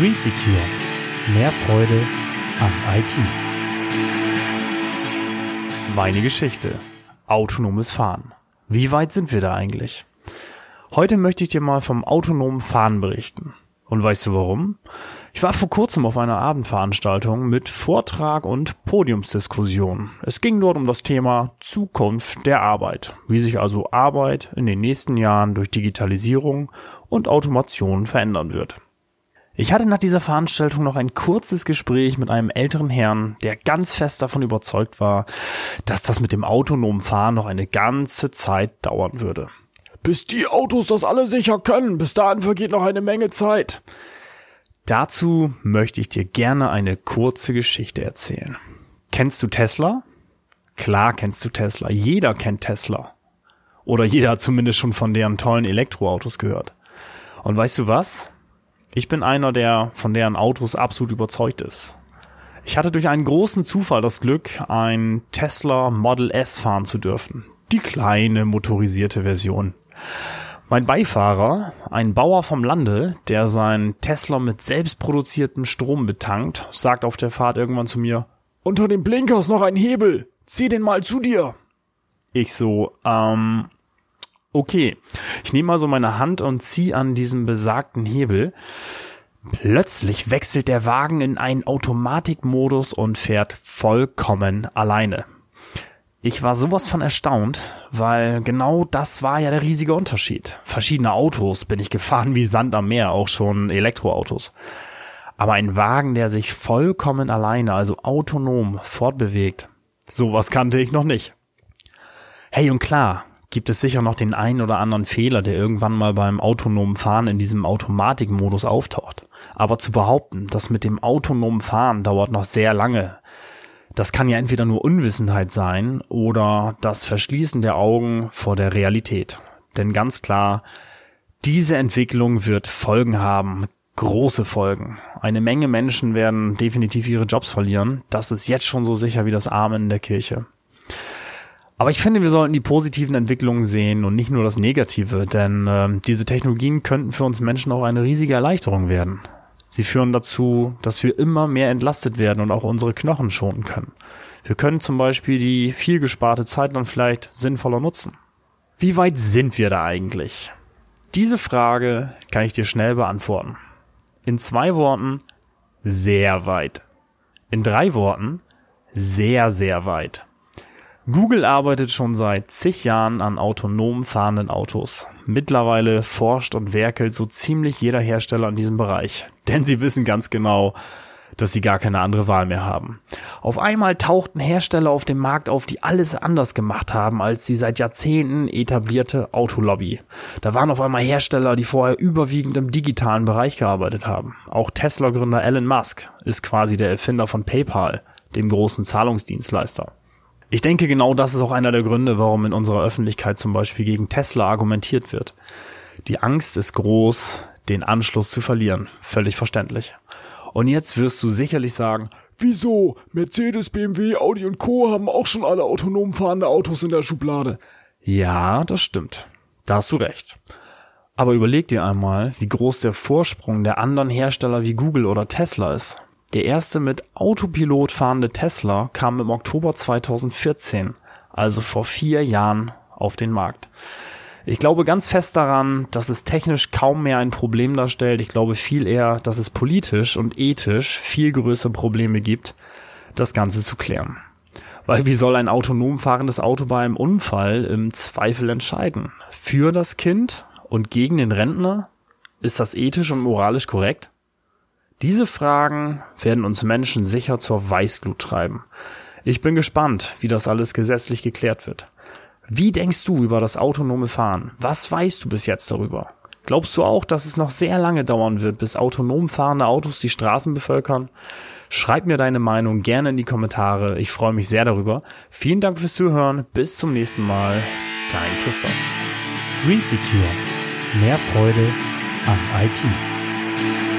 Green Secure. Mehr Freude am IT. Meine Geschichte. Autonomes Fahren. Wie weit sind wir da eigentlich? Heute möchte ich dir mal vom autonomen Fahren berichten. Und weißt du warum? Ich war vor kurzem auf einer Abendveranstaltung mit Vortrag und Podiumsdiskussion. Es ging dort um das Thema Zukunft der Arbeit, wie sich also Arbeit in den nächsten Jahren durch Digitalisierung und Automation verändern wird. Ich hatte nach dieser Veranstaltung noch ein kurzes Gespräch mit einem älteren Herrn, der ganz fest davon überzeugt war, dass das mit dem autonomen Fahren noch eine ganze Zeit dauern würde. Bis die Autos das alle sicher können, bis dahin vergeht noch eine Menge Zeit. Dazu möchte ich dir gerne eine kurze Geschichte erzählen. Kennst du Tesla? Klar kennst du Tesla. Jeder kennt Tesla. Oder jeder hat zumindest schon von deren tollen Elektroautos gehört. Und weißt du was? Ich bin einer, der von deren Autos absolut überzeugt ist. Ich hatte durch einen großen Zufall das Glück, ein Tesla Model S fahren zu dürfen. Die kleine motorisierte Version. Mein Beifahrer, ein Bauer vom Lande, der sein Tesla mit selbstproduziertem Strom betankt, sagt auf der Fahrt irgendwann zu mir, unter dem Blinker ist noch ein Hebel, zieh den mal zu dir. Ich so, ähm, okay. Ich nehme also meine Hand und zieh an diesem besagten Hebel. Plötzlich wechselt der Wagen in einen Automatikmodus und fährt vollkommen alleine. Ich war sowas von erstaunt, weil genau das war ja der riesige Unterschied. Verschiedene Autos bin ich gefahren wie Sand am Meer, auch schon Elektroautos. Aber ein Wagen, der sich vollkommen alleine, also autonom fortbewegt, sowas kannte ich noch nicht. Hey und klar, gibt es sicher noch den einen oder anderen Fehler, der irgendwann mal beim autonomen Fahren in diesem Automatikmodus auftaucht. Aber zu behaupten, das mit dem autonomen Fahren dauert noch sehr lange, das kann ja entweder nur Unwissenheit sein oder das Verschließen der Augen vor der Realität. Denn ganz klar, diese Entwicklung wird Folgen haben, große Folgen. Eine Menge Menschen werden definitiv ihre Jobs verlieren. Das ist jetzt schon so sicher wie das Amen in der Kirche. Aber ich finde, wir sollten die positiven Entwicklungen sehen und nicht nur das Negative, denn äh, diese Technologien könnten für uns Menschen auch eine riesige Erleichterung werden. Sie führen dazu, dass wir immer mehr entlastet werden und auch unsere Knochen schonen können. Wir können zum Beispiel die viel gesparte Zeit dann vielleicht sinnvoller nutzen. Wie weit sind wir da eigentlich? Diese Frage kann ich dir schnell beantworten. In zwei Worten sehr weit. In drei Worten sehr, sehr weit. Google arbeitet schon seit zig Jahren an autonom fahrenden Autos. Mittlerweile forscht und werkelt so ziemlich jeder Hersteller in diesem Bereich, denn sie wissen ganz genau, dass sie gar keine andere Wahl mehr haben. Auf einmal tauchten Hersteller auf dem Markt auf, die alles anders gemacht haben als die seit Jahrzehnten etablierte Autolobby. Da waren auf einmal Hersteller, die vorher überwiegend im digitalen Bereich gearbeitet haben. Auch Tesla-Gründer Elon Musk ist quasi der Erfinder von PayPal, dem großen Zahlungsdienstleister. Ich denke, genau das ist auch einer der Gründe, warum in unserer Öffentlichkeit zum Beispiel gegen Tesla argumentiert wird. Die Angst ist groß, den Anschluss zu verlieren. Völlig verständlich. Und jetzt wirst du sicherlich sagen, wieso? Mercedes, BMW, Audi und Co. haben auch schon alle autonom fahrende Autos in der Schublade. Ja, das stimmt. Da hast du recht. Aber überleg dir einmal, wie groß der Vorsprung der anderen Hersteller wie Google oder Tesla ist. Der erste mit Autopilot fahrende Tesla kam im Oktober 2014, also vor vier Jahren, auf den Markt. Ich glaube ganz fest daran, dass es technisch kaum mehr ein Problem darstellt. Ich glaube viel eher, dass es politisch und ethisch viel größere Probleme gibt, das Ganze zu klären. Weil wie soll ein autonom fahrendes Auto bei einem Unfall im Zweifel entscheiden? Für das Kind und gegen den Rentner? Ist das ethisch und moralisch korrekt? Diese Fragen werden uns Menschen sicher zur Weißglut treiben. Ich bin gespannt, wie das alles gesetzlich geklärt wird. Wie denkst du über das autonome Fahren? Was weißt du bis jetzt darüber? Glaubst du auch, dass es noch sehr lange dauern wird, bis autonom fahrende Autos die Straßen bevölkern? Schreib mir deine Meinung gerne in die Kommentare. Ich freue mich sehr darüber. Vielen Dank fürs Zuhören. Bis zum nächsten Mal. Dein Christoph. Green Secure. Mehr Freude am IT.